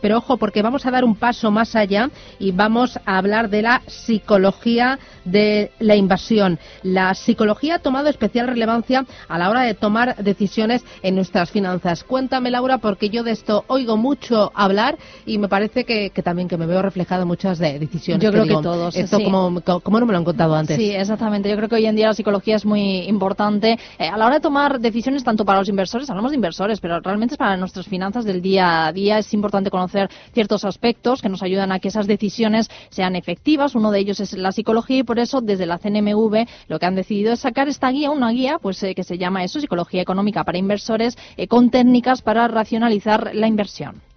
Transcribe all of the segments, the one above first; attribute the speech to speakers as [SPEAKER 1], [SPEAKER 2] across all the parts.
[SPEAKER 1] Pero ojo, porque vamos a dar un paso más allá y vamos a hablar de la psicología de la invasión. La psicología ha tomado especial relevancia a la hora de tomar decisiones en nuestras finanzas. Cuéntame, Laura, porque yo de esto oigo mucho hablar y me parece que, también que me veo reflejado en muchas de decisiones.
[SPEAKER 2] Yo creo que todos.
[SPEAKER 1] Esto como, no me lo han contado antes.
[SPEAKER 2] Sí, exactamente. Yo creo que hoy en día la psicología es muy importante eh, a la hora de tomar decisiones tanto para los inversores, hablamos de inversores, pero realmente es para nuestras finanzas del día a día. Es importante conocer ciertos aspectos que nos ayudan a que esas decisiones sean efectivas. Uno de ellos es la psicología y por eso desde la CNMV lo que han decidido es sacar esta guía, una guía pues eh, que se llama eso, Psicología Económica para Inversores, eh, con técnicas para racionalizar la inversión.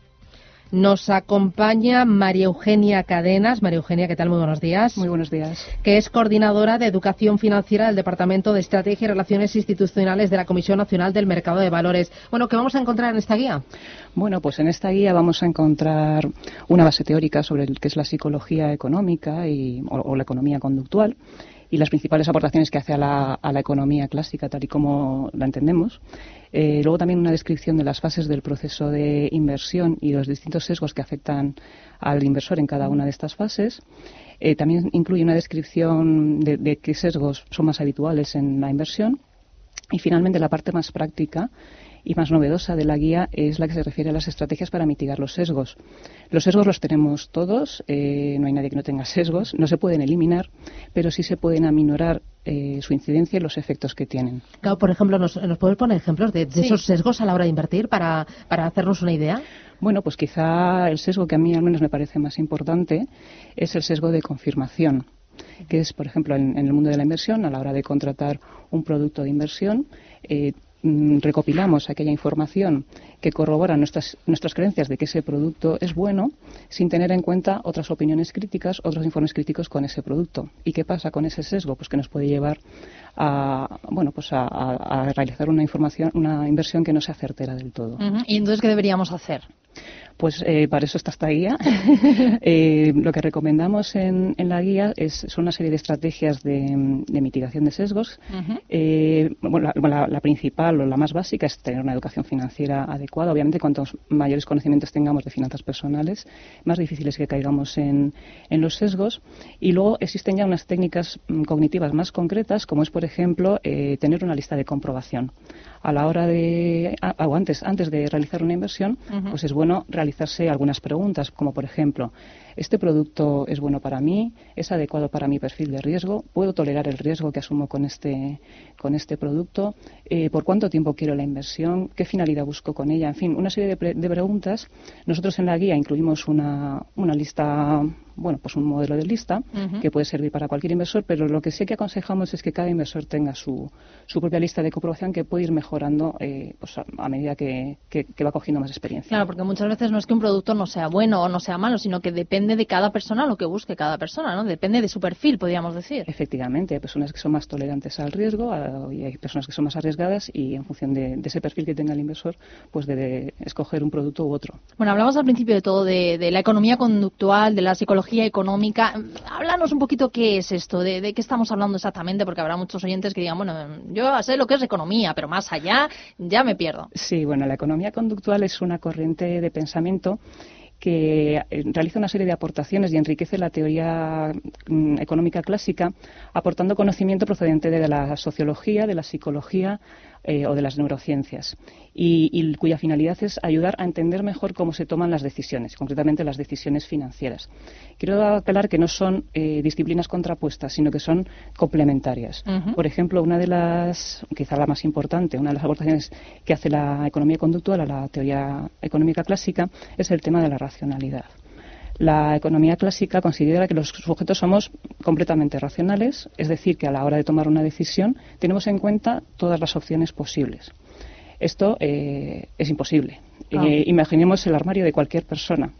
[SPEAKER 1] Nos acompaña María Eugenia Cadenas. María Eugenia, ¿qué tal? Muy buenos días.
[SPEAKER 3] Muy buenos días.
[SPEAKER 1] Que es coordinadora de Educación Financiera del Departamento de Estrategia y Relaciones Institucionales de la Comisión Nacional del Mercado de Valores. Bueno, ¿qué vamos a encontrar en esta guía?
[SPEAKER 3] Bueno, pues en esta guía vamos a encontrar una base teórica sobre lo que es la psicología económica y, o la economía conductual y las principales aportaciones que hace a la, a la economía clásica, tal y como la entendemos. Eh, luego también una descripción de las fases del proceso de inversión y los distintos sesgos que afectan al inversor en cada una de estas fases. Eh, también incluye una descripción de, de qué sesgos son más habituales en la inversión. Y finalmente la parte más práctica y más novedosa de la guía es la que se refiere a las estrategias para mitigar los sesgos. Los sesgos los tenemos todos, eh, no hay nadie que no tenga sesgos, no se pueden eliminar, pero sí se pueden aminorar eh, su incidencia y los efectos que tienen.
[SPEAKER 1] Claro, por ejemplo, ¿nos, ¿nos puedes poner ejemplos de, esos sesgos a la hora de invertir para, para hacernos una idea?
[SPEAKER 3] Bueno, pues quizá el sesgo que a mí al menos me parece más importante es el sesgo de confirmación que es, por ejemplo, en, el mundo de la inversión, a la hora de contratar un producto de inversión, eh, recopilamos aquella información que corrobora nuestras, nuestras creencias de que ese producto es bueno sin tener en cuenta otras opiniones críticas, otros informes críticos con ese producto. ¿Y qué pasa con ese sesgo? Pues que nos puede llevar a, bueno, pues a, realizar una, información, una inversión que no sea certera del todo.
[SPEAKER 2] ¿Y entonces qué deberíamos hacer?
[SPEAKER 3] Pues eh, para eso está esta guía. Eh, lo que recomendamos en, la guía es, son una serie de estrategias de, mitigación de sesgos. Eh, la, principal o la más básica es tener una educación financiera adecuada. Obviamente, cuantos mayores conocimientos tengamos de finanzas personales, más difícil es que caigamos en, en los sesgos. Y luego existen ya unas técnicas mm, cognitivas más concretas, como es, por ejemplo, tener una lista de comprobación a la hora de, o antes, antes de realizar una inversión, pues es bueno realizarse algunas preguntas, como por ejemplo, ¿este producto es bueno para mí? ¿Es adecuado para mi perfil de riesgo? ¿Puedo tolerar el riesgo que asumo con este, con este producto? Eh, ¿Por cuánto tiempo quiero la inversión? ¿Qué finalidad busco con ella? En fin, una serie de, de preguntas. Nosotros en la guía incluimos una, una lista bueno, pues un modelo de lista que puede servir para cualquier inversor, pero lo que sí que aconsejamos es que cada inversor tenga su, su propia lista de comprobación que puede ir mejorando eh, pues a, medida que, que, va cogiendo más experiencia.
[SPEAKER 2] Claro, porque muchas veces no es que un producto no sea bueno o no sea malo, sino que depende de cada persona lo que busque cada persona, ¿no? Depende de su perfil, podríamos decir.
[SPEAKER 3] Efectivamente, hay personas que son más tolerantes al riesgo y hay personas que son más arriesgadas y en función de, ese perfil que tenga el inversor, pues debe escoger un producto u otro.
[SPEAKER 2] Bueno, hablamos al principio de todo de, de la economía conductual, de la psicología económica. Háblanos un poquito qué es esto, de, qué estamos hablando exactamente, porque habrá muchos oyentes que digan, bueno, yo sé lo que es economía, pero más allá ya me pierdo.
[SPEAKER 3] Sí, bueno, la economía conductual es una corriente de pensamiento que eh, realiza una serie de aportaciones y enriquece la teoría mm, económica clásica, aportando conocimiento procedente de la sociología, de la psicología, eh, o de las neurociencias y, cuya finalidad es ayudar a entender mejor cómo se toman las decisiones, concretamente las decisiones financieras. Quiero aclarar que no son eh, disciplinas contrapuestas, sino que son complementarias. Por ejemplo, una de las, quizá la más importante, una de las aportaciones que hace la economía conductual a la teoría económica clásica es el tema de la racionalidad. La economía clásica considera que los sujetos somos completamente racionales, es decir, que a la hora de tomar una decisión tenemos en cuenta todas las opciones posibles. Esto eh, es imposible. Ah. Eh, imaginemos el armario de cualquier persona.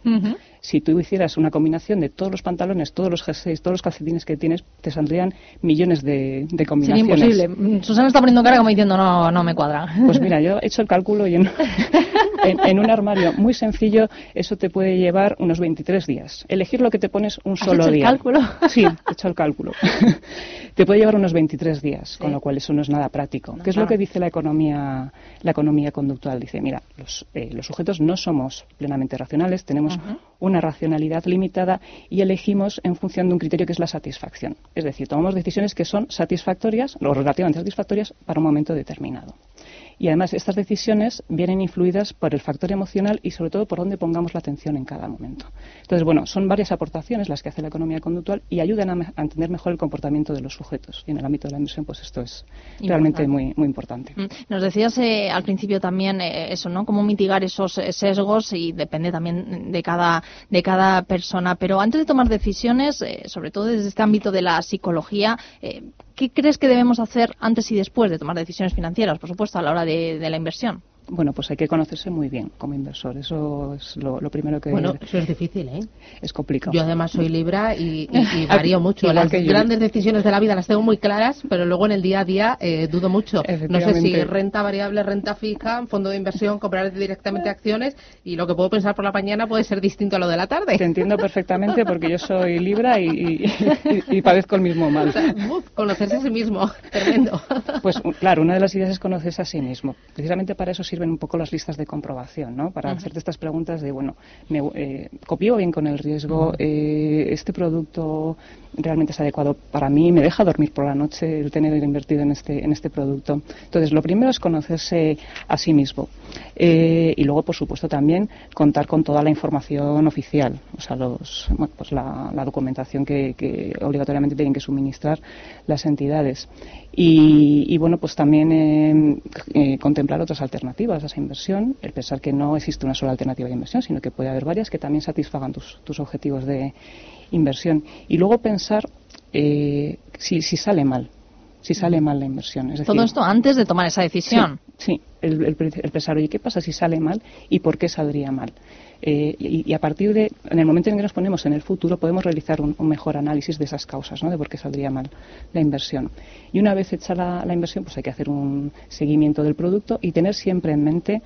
[SPEAKER 3] si tú hicieras una combinación de todos los pantalones, todos los jerseys, todos los calcetines que tienes, te saldrían millones de, de combinaciones.
[SPEAKER 2] Sería imposible. Susana está poniendo cara como diciendo, no, no me cuadra.
[SPEAKER 3] Pues mira, yo he hecho el cálculo y en, en, un armario muy sencillo eso te puede llevar unos 23 días. Elegir lo que te pones un solo
[SPEAKER 2] hecho
[SPEAKER 3] día.
[SPEAKER 2] el cálculo?
[SPEAKER 3] Sí, he hecho el cálculo. te puede llevar unos 23 días, con lo cual eso no es nada práctico. ¿Qué es lo que dice la economía, la economía conductual? Dice, mira, los, eh, los sujetos no somos plenamente racionales, tenemos una racionalidad limitada y elegimos en función de un criterio que es la satisfacción. Es decir, tomamos decisiones que son satisfactorias o relativamente satisfactorias para un momento determinado. Y además estas decisiones vienen influidas por el factor emocional y sobre todo por dónde pongamos la atención en cada momento. Entonces, bueno, son varias aportaciones las que hace la economía conductual y ayudan a, entender mejor el comportamiento de los sujetos. Y en el ámbito de la inversión, pues esto es realmente muy, muy importante. Mm.
[SPEAKER 2] Nos decías eh, al principio también eh, eso, ¿no? Cómo mitigar esos eh, sesgos y depende también de cada, de cada persona. Pero antes de tomar decisiones, sobre todo desde este ámbito de la psicología, ¿qué crees que debemos hacer antes y después de tomar decisiones financieras, por supuesto, a la hora de, la inversión?
[SPEAKER 3] Bueno, pues hay que conocerse muy bien como inversor. Eso es lo, primero que.
[SPEAKER 1] Bueno, eso es difícil, ¿eh?
[SPEAKER 3] Es complicado.
[SPEAKER 1] Yo además soy Libra y, varío mucho. las grandes decisiones de la vida las tengo muy claras, pero luego en el día a día eh, dudo mucho. No sé si renta variable, renta fija, fondo de inversión, comprar directamente acciones y lo que puedo pensar por la mañana puede ser distinto a lo de la tarde.
[SPEAKER 3] Te entiendo perfectamente porque yo soy Libra y, y, padezco el mismo mal.
[SPEAKER 1] conocerse a sí mismo, tremendo.
[SPEAKER 3] Pues claro, una de las ideas es conocerse a sí mismo. Precisamente para eso sirven un poco las listas de comprobación, ¿no? Para hacerte estas preguntas de, bueno, me, eh, ¿copio bien con el riesgo? Eh, ¿Este producto realmente es adecuado para mí? ¿Me deja dormir por la noche el tener invertido en este, en este producto? Entonces, lo primero es conocerse a sí mismo. Eh, y luego, por supuesto, también contar con toda la información oficial, o sea, los, pues la, documentación que, que obligatoriamente tienen que suministrar las entidades. Y, bueno, pues también eh, contemplar otras alternativas a esa inversión, el pensar que no existe una sola alternativa de inversión, sino que puede haber varias que también satisfagan tus, tus objetivos de inversión. Y luego pensar eh, si, si sale mal, si sale mal la inversión. Es
[SPEAKER 2] Todo esto antes de tomar esa decisión.
[SPEAKER 3] Sí, el, el, pensar, oye, ¿qué pasa si sale mal y por qué saldría mal? Eh, y, a partir de, en el momento en que nos ponemos en el futuro, podemos realizar un, mejor análisis de esas causas, ¿no? de por qué saldría mal la inversión. Y una vez hecha la, la inversión, pues hay que hacer un seguimiento del producto y tener siempre en mente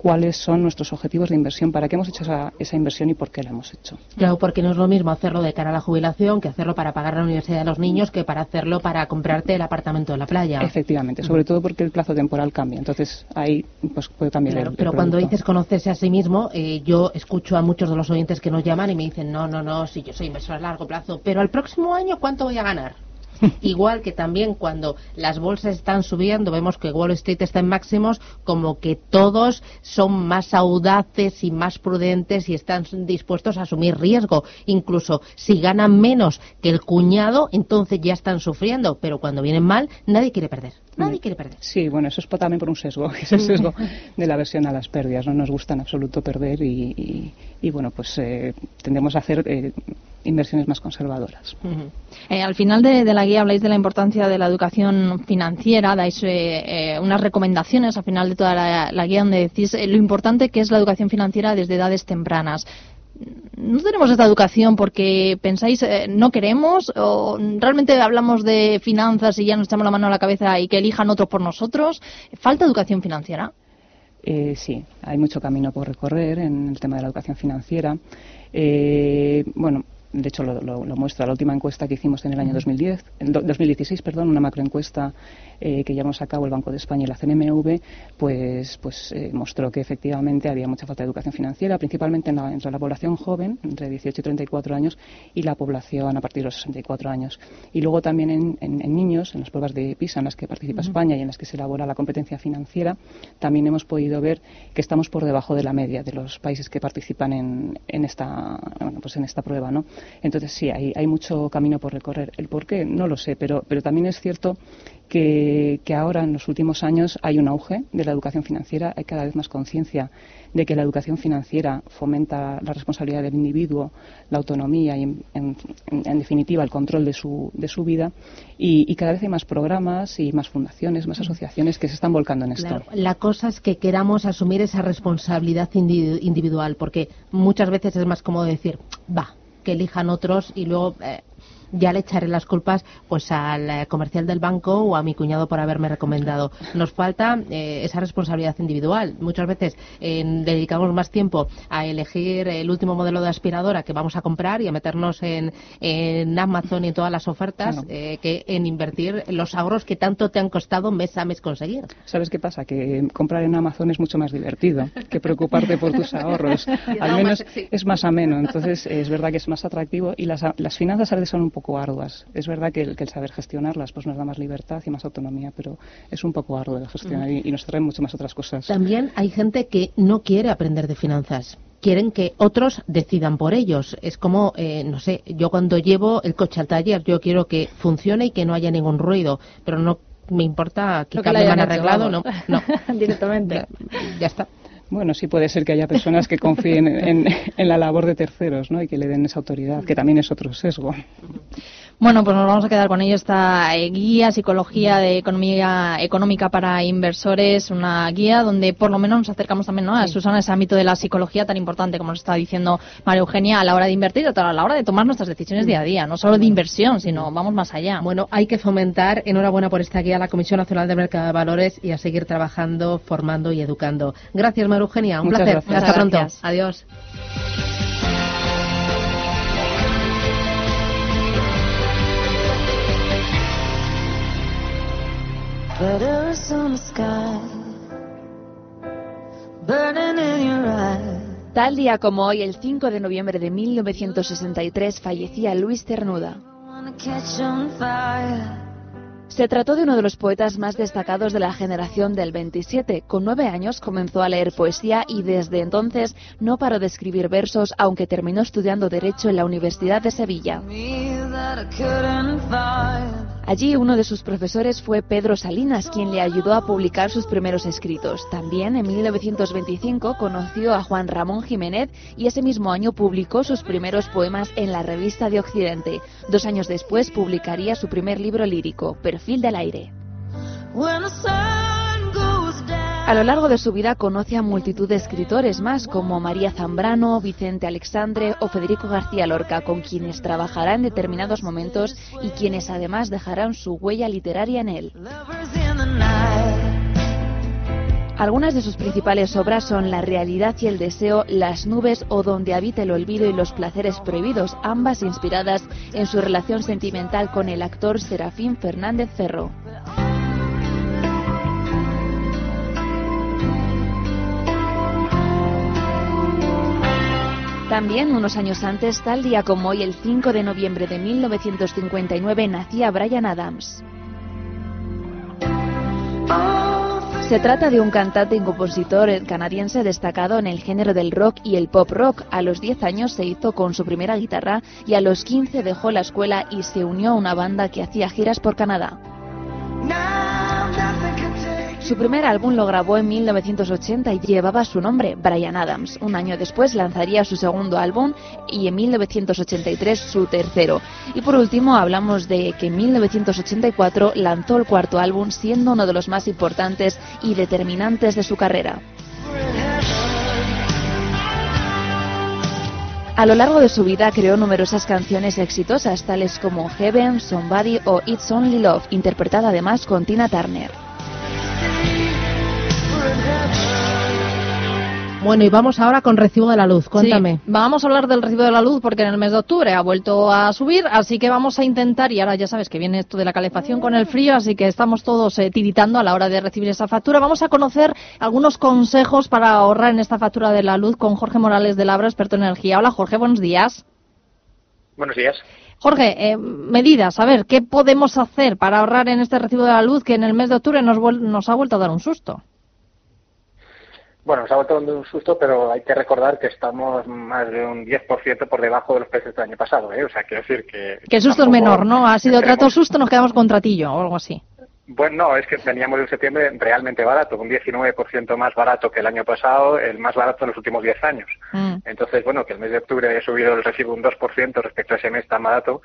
[SPEAKER 3] cuáles son nuestros objetivos de inversión, para qué hemos hecho esa, esa, inversión y por qué la hemos hecho.
[SPEAKER 1] Claro, porque no es lo mismo hacerlo de cara a la jubilación que hacerlo para pagar la universidad de los niños que para hacerlo para comprarte el apartamento de la playa.
[SPEAKER 3] Efectivamente, sobre todo porque el plazo temporal cambia. Entonces ahí pues, puede cambiar
[SPEAKER 1] claro,
[SPEAKER 3] el,
[SPEAKER 1] Pero cuando dices conocerse a sí mismo, eh, yo escucho a muchos de los oyentes que nos llaman y me dicen, no, no, no, si yo soy inversor a largo plazo, pero al próximo año, ¿cuánto voy a ganar? Igual que también cuando las bolsas están subiendo, vemos que Wall Street está en máximos, como que todos son más audaces y más prudentes y están dispuestos a asumir riesgo. Incluso si ganan menos que el cuñado, entonces ya están sufriendo. Pero cuando vienen mal, nadie quiere perder. Nadie quiere perder.
[SPEAKER 3] Sí, bueno, eso es también por un sesgo, es el sesgo de la versión a las pérdidas. No nos gusta en absoluto perder y, bueno, pues eh, tendemos a hacer eh, inversiones más conservadoras.
[SPEAKER 2] Eh, al final de, la guía habláis de la importancia de la educación financiera, dais eh, eh, unas recomendaciones al final de toda la, guía donde decís lo importante que es la educación financiera desde edades tempranas. ¿No tenemos esta educación porque pensáis no queremos o realmente hablamos de finanzas y ya nos echamos la mano a la cabeza y que elijan otros por nosotros? ¿Falta educación financiera?
[SPEAKER 3] sí, hay mucho camino por recorrer en el tema de la educación financiera. bueno, de hecho lo, lo, muestra la última encuesta que hicimos en el año 2010, en 2016, perdón, una macroencuesta eh, que llevamos a cabo el Banco de España y la CNMV, pues, pues eh, mostró que efectivamente había mucha falta de educación financiera, principalmente entre la población joven, entre 18 y 34 años, y la población a partir de los 64 años. Y luego también en, niños, en las pruebas de PISA en las que participa España y en las que se elabora la competencia financiera, también hemos podido ver que estamos por debajo de la media de los países que participan en, en esta, bueno, pues en esta prueba, ¿no? Entonces sí, hay, mucho camino por recorrer. El por qué no lo sé, pero, pero también es cierto que, ahora en los últimos años hay un auge de la educación financiera, hay cada vez más conciencia de que la educación financiera fomenta la responsabilidad del individuo, la autonomía y, en, definitiva, el control de su, de su vida. Y, cada vez hay más programas y más fundaciones, más asociaciones que se están volcando en esto.
[SPEAKER 1] la cosa es que queramos asumir esa responsabilidad individual, porque muchas veces es más cómodo decir, va, que elijan otros y luego eh, ya le echaré las culpas pues al eh, comercial del banco o a mi cuñado por haberme recomendado. Nos falta eh, esa responsabilidad individual. Muchas veces dedicamos más tiempo a elegir el último modelo de aspiradora que vamos a comprar y a meternos en, Amazon y en todas las ofertas eh, que en invertir los ahorros que tanto te han costado mes a mes conseguir.
[SPEAKER 3] ¿Sabes qué pasa? Que comprar en Amazon es mucho más divertido que preocuparte por tus ahorros. Al menos es más ameno. Entonces es verdad que es más atractivo y las, las finanzas a veces son un poco poco arduas. Es verdad que el, que el, saber gestionarlas pues nos da más libertad y más autonomía, pero es un poco arduo de gestionar y, nos trae mucho más otras cosas.
[SPEAKER 1] También hay gente que no quiere aprender de finanzas quieren que otros decidan por ellos. Es como, eh, no sé, yo cuando llevo el coche al taller, yo quiero que funcione y que no haya ningún ruido, pero no me importa que me han arreglado, no, no.
[SPEAKER 2] Directamente.
[SPEAKER 1] ya, está.
[SPEAKER 3] Bueno, sí puede ser que haya personas que confíen en, en, la labor de terceros ¿no? y que le den esa autoridad, que también es otro sesgo.
[SPEAKER 2] Bueno, pues nos vamos a quedar con ello esta eh, guía Psicología de Economía Económica para Inversores, una guía donde por lo menos nos acercamos también ¿no? a Susana ese ámbito de la psicología tan importante como nos está diciendo María Eugenia a la hora de invertir, a la hora de tomar nuestras decisiones día a día, no solo de inversión, sino vamos más allá.
[SPEAKER 1] Bueno, hay que fomentar, enhorabuena por esta guía, la Comisión Nacional de Mercado de Valores y a seguir trabajando, formando y educando. Gracias, María Eugenia, un placer. Hasta pronto. Adiós.
[SPEAKER 4] Tal día como hoy, el 5 de noviembre de 1963, fallecía Luis Cernuda. Se trató de uno de los poetas más destacados de la generación del 27. Con nueve años comenzó a leer poesía y desde entonces no paró de escribir versos, aunque terminó estudiando Derecho en la Universidad de Sevilla. Allí uno de sus profesores fue Pedro Salinas, quien le ayudó a publicar sus primeros escritos. También en 1925 conoció a Juan Ramón Jiménez y ese mismo año publicó sus primeros poemas en la revista de Occidente. Dos años después publicaría su primer libro lírico, Perfil del Aire. A lo largo de su vida conoce a multitud de escritores más, como María Zambrano, Vicente Alexandre o Federico García Lorca, con quienes trabajará en determinados momentos y quienes además dejarán su huella literaria en él. Algunas de sus principales obras son La realidad y el deseo, Las nubes o Donde habita el olvido y los placeres prohibidos, ambas inspiradas en su relación sentimental con el actor Serafín Fernández Ferro. También unos años antes, tal día como hoy, el 5 de noviembre de 1959, nacía Brian Adams. Se trata de un cantante y compositor canadiense destacado en el género del rock y el pop rock. A los 10 años se hizo con su primera guitarra y a los 15 dejó la escuela y se unió a una banda que hacía giras por Canadá. Su primer álbum lo grabó en 1980 y llevaba su nombre, Brian Adams. Un año después lanzaría su segundo álbum y en 1983 su tercero. Y por último hablamos de que en 1984 lanzó el cuarto álbum siendo uno de los más importantes y determinantes de su carrera. A lo largo de su vida creó numerosas canciones exitosas, tales como Heaven, Somebody o It's Only Love, interpretada además con Tina Turner.
[SPEAKER 1] Bueno, y vamos ahora con recibo de la luz. Cuéntame.
[SPEAKER 2] vamos a hablar del recibo de la luz porque en el mes de octubre ha vuelto a subir, así que vamos a intentar, y ahora ya sabes que viene esto de la calefacción con el frío, así que estamos todos eh, tiritando a la hora de recibir esa factura. Vamos a conocer algunos consejos para ahorrar en esta factura de la luz con Jorge Morales de Labra, experto en energía. Hola Jorge, buenos días.
[SPEAKER 5] Buenos días.
[SPEAKER 2] Jorge, eh, medidas, a ver, ¿qué podemos hacer para ahorrar en este recibo de la luz que en el mes de octubre nos, nos ha vuelto a dar un susto?
[SPEAKER 5] Bueno, nos ha vuelto un susto, pero hay que recordar que estamos más de un 10% por debajo de los precios del año pasado, ¿eh? O sea, quiero decir que...
[SPEAKER 2] Que el susto es menor, ¿no? Ha sido trato susto, nos quedamos con tratillo o algo así.
[SPEAKER 5] Bueno, no, es que veníamos de un septiembre realmente barato, un 19% más barato que el año pasado, el más barato en los últimos 10 años. Mm. Entonces, bueno, que el mes de octubre haya subido el recibo un 2% respecto a ese mes tan barato,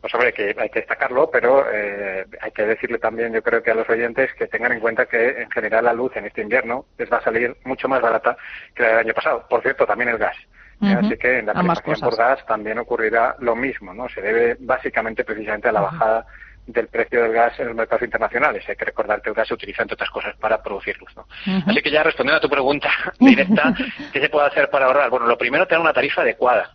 [SPEAKER 5] pues hombre, que hay que destacarlo, pero eh, hay que decirle también, yo creo que a los oyentes, que tengan en cuenta que en general la luz en este invierno les va a salir mucho más barata que la del año pasado. Por cierto, también el gas. Así que en la tarifación por gas también ocurrirá lo mismo, ¿no? Se debe básicamente precisamente a la bajada del precio del gas en los mercados internacionales. Hay que recordar que el gas se utiliza, entre otras cosas, para producir luz. ¿no? Así que ya respondiendo a tu pregunta directa, ¿qué se puede hacer para ahorrar? Bueno, lo primero, tener una tarifa adecuada.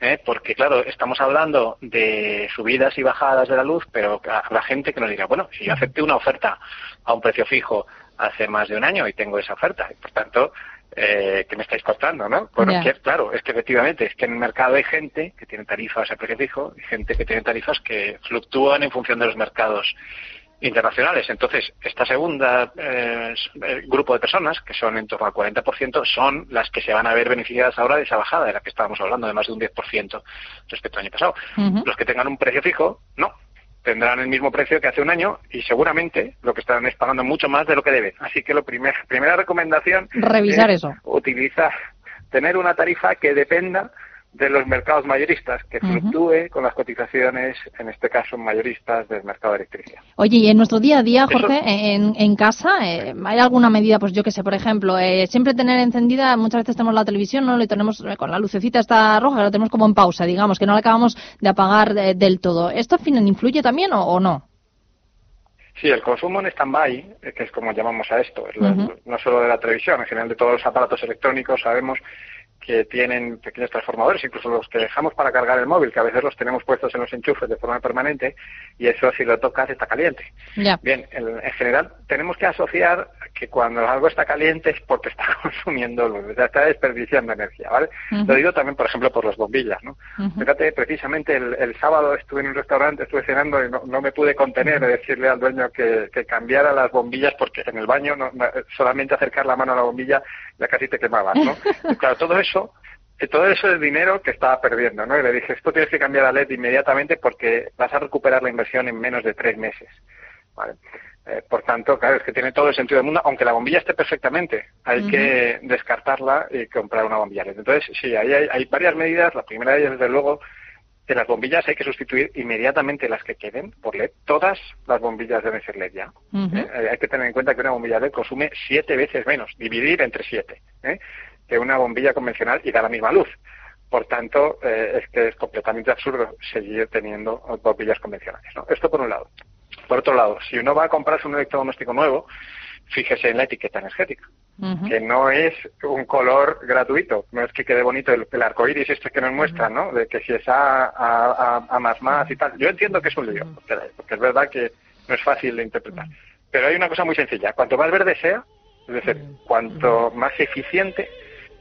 [SPEAKER 5] ¿Eh? Porque, claro, estamos hablando de subidas y bajadas de la luz, pero la gente que nos diga, bueno, si yo acepté una oferta a un precio fijo hace más de un año y tengo esa oferta, y por tanto, eh, que me estáis contando, ¿no? Bueno, claro, es que efectivamente, es que en el mercado hay gente que tiene tarifas a precio fijo y gente que tiene tarifas que fluctúan en función de los mercados internacionales. Entonces, esta segunda eh, grupo de personas, que son en torno al 40%, son las que se van a ver beneficiadas ahora de esa bajada de la que estábamos hablando, de más de un 10% respecto al año pasado. Los que tengan un precio fijo, no, tendrán el mismo precio que hace un año y seguramente lo que están es pagando mucho más de lo que deben. Así que la primer, primera recomendación
[SPEAKER 2] revisar
[SPEAKER 5] es
[SPEAKER 2] eso.
[SPEAKER 5] Utilizar, tener una tarifa que dependa de los mercados mayoristas, que fluctúe con las cotizaciones, en este caso mayoristas del mercado de electricidad.
[SPEAKER 2] Oye, y en nuestro día a día, Jorge, en, en, casa, eh, ¿hay alguna medida, pues yo que sé, por ejemplo, eh, siempre tener encendida, muchas veces tenemos la televisión, ¿no? Le tenemos eh, con la lucecita está roja, la tenemos como en pausa, digamos, que no la acabamos de apagar del todo. ¿Esto al final influye también o, no?
[SPEAKER 5] Sí, el consumo en stand-by, que es como llamamos a esto, no solo de la televisión, en general de todos los aparatos electrónicos, sabemos que tienen pequeños transformadores, incluso los que dejamos para cargar el móvil, que a veces los tenemos puestos en los enchufes de forma permanente, y eso si lo tocas está caliente. Bien, en, general tenemos que asociar que cuando algo está caliente es porque está consumiendo luz, está desperdiciando energía, ¿vale? Lo digo también, por ejemplo, por las bombillas, ¿no? Fíjate, precisamente el, sábado estuve en un restaurante, estuve cenando y no, me pude contener de decirle al dueño que, cambiara las bombillas porque en el baño solamente acercar la mano a la bombilla ya casi te quemabas, ¿no? claro, todo eso todo eso es dinero que estaba perdiendo, ¿no? Y le dije, esto tienes que cambiar a LED inmediatamente porque vas a recuperar la inversión en menos de tres meses, eh, por tanto, claro, es que tiene todo el sentido del mundo, aunque la bombilla esté perfectamente, hay que descartarla y comprar una bombilla LED. Entonces, sí, ahí hay, varias medidas. La primera de ellas, desde luego, que las bombillas hay que sustituir inmediatamente las que queden por LED. Todas las bombillas deben ser LED ya. ¿eh? Hay que tener en cuenta que una bombilla LED consume siete veces menos, dividir entre siete. ¿eh? que una bombilla convencional y da la misma luz. Por tanto, eh, es que es completamente absurdo seguir teniendo bombillas convencionales. ¿no? Esto por un lado. Por otro lado, si uno va a comprarse un electrodoméstico nuevo, fíjese en la etiqueta energética, que no es un color gratuito, no es que quede bonito el, arco iris este que nos muestra, ¿no? De que si es A, a, a, más más y tal. Yo entiendo que es un lío, porque, es verdad que no es fácil de interpretar. Pero hay una cosa muy sencilla. Cuanto más verde sea, es decir, cuanto más eficiente,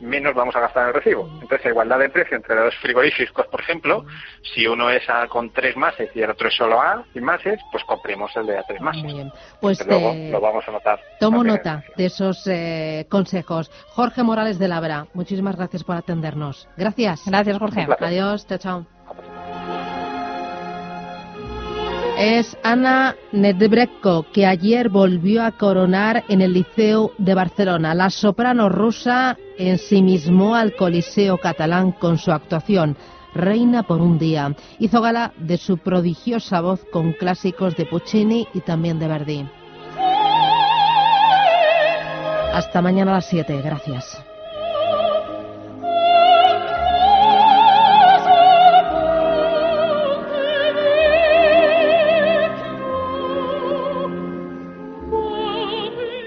[SPEAKER 5] menos vamos a gastar en el recibo. Entonces, igualdad de precio entre los frigoríficos, por ejemplo, si uno es A con tres mases y el otro es solo A sin mases, pues compremos el de A tres mases. Muy bien.
[SPEAKER 1] Pues
[SPEAKER 5] luego lo vamos a notar.
[SPEAKER 1] Tomo nota de esos eh, consejos. Jorge Morales de Labra, muchísimas gracias por atendernos. Gracias.
[SPEAKER 2] Gracias, Jorge.
[SPEAKER 1] Adiós. Chao, chao. Es Ana Nedbrekko, que ayer volvió a coronar en el Liceo de Barcelona. La soprano rusa ensimismó al Coliseo catalán con su actuación. Reina por un día. Hizo gala de su prodigiosa voz con clásicos de Puccini y también de Verdi. Hasta mañana a las 7. Gracias.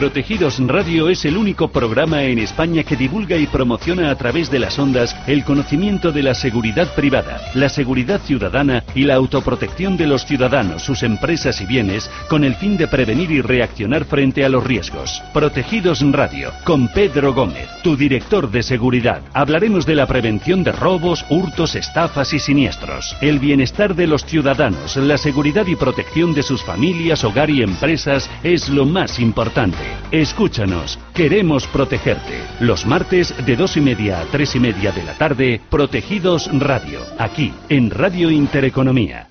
[SPEAKER 6] Protegidos Radio es el único programa en España que divulga y promociona a través de las ondas el conocimiento de la seguridad privada, la seguridad ciudadana y la autoprotección de los ciudadanos, sus empresas y bienes con el fin de prevenir y reaccionar frente a los riesgos. Protegidos Radio, con Pedro Gómez, tu director de seguridad. Hablaremos de la prevención de robos, hurtos, estafas y siniestros, el bienestar de los ciudadanos, la seguridad y protección de sus familias, hogar y empresas es lo más importante. Escúchanos, queremos protegerte. Los martes de dos y media a tres y media de la tarde, Protegidos Radio, aquí en Radio Intereconomía.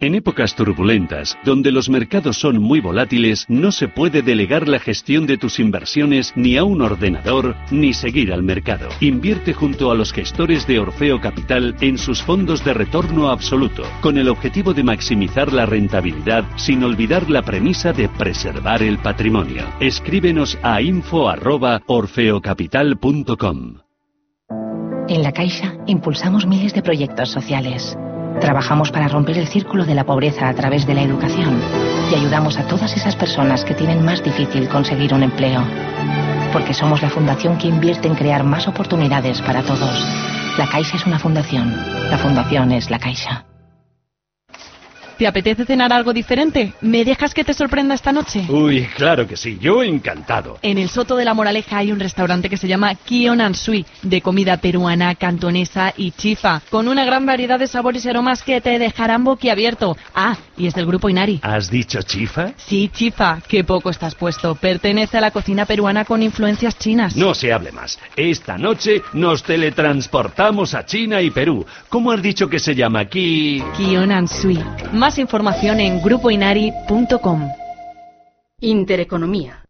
[SPEAKER 6] En épocas turbulentas, donde los mercados son muy volátiles, no se puede delegar la gestión de tus inversiones ni a un ordenador ni seguir al mercado. Invierte junto a los gestores de Orfeo Capital en sus fondos de retorno absoluto, con el objetivo de maximizar la rentabilidad sin olvidar la premisa de preservar el patrimonio. Escríbenos a info@orfeocapital.com.
[SPEAKER 7] En la Caixa impulsamos miles de proyectos sociales Trabajamos para romper el círculo de la pobreza a través de la educación y ayudamos a todas esas personas que tienen más difícil conseguir un empleo. Porque somos la fundación que invierte en crear más oportunidades para todos. La Caixa es una fundación. La fundación es la Caixa.
[SPEAKER 8] ¿Te apetece cenar algo diferente? ¿Me dejas que te sorprenda esta noche?
[SPEAKER 6] Uy, claro que sí, yo encantado.
[SPEAKER 8] En el Soto de la Moraleja hay un restaurante que se llama Kion Sui, de comida peruana, cantonesa y chifa, con una gran variedad de sabores y aromas que te dejarán boquiabierto. Ah, y es del grupo Inari.
[SPEAKER 6] ¿Has dicho chifa?
[SPEAKER 8] Sí, chifa, qué poco estás puesto. Pertenece a la cocina peruana con influencias chinas.
[SPEAKER 6] No se hable más. Esta noche nos teletransportamos a China y Perú. ¿Cómo has dicho que se llama aquí?
[SPEAKER 8] Kion Sui. Más información en grupoinari.com.
[SPEAKER 9] Intereconomía.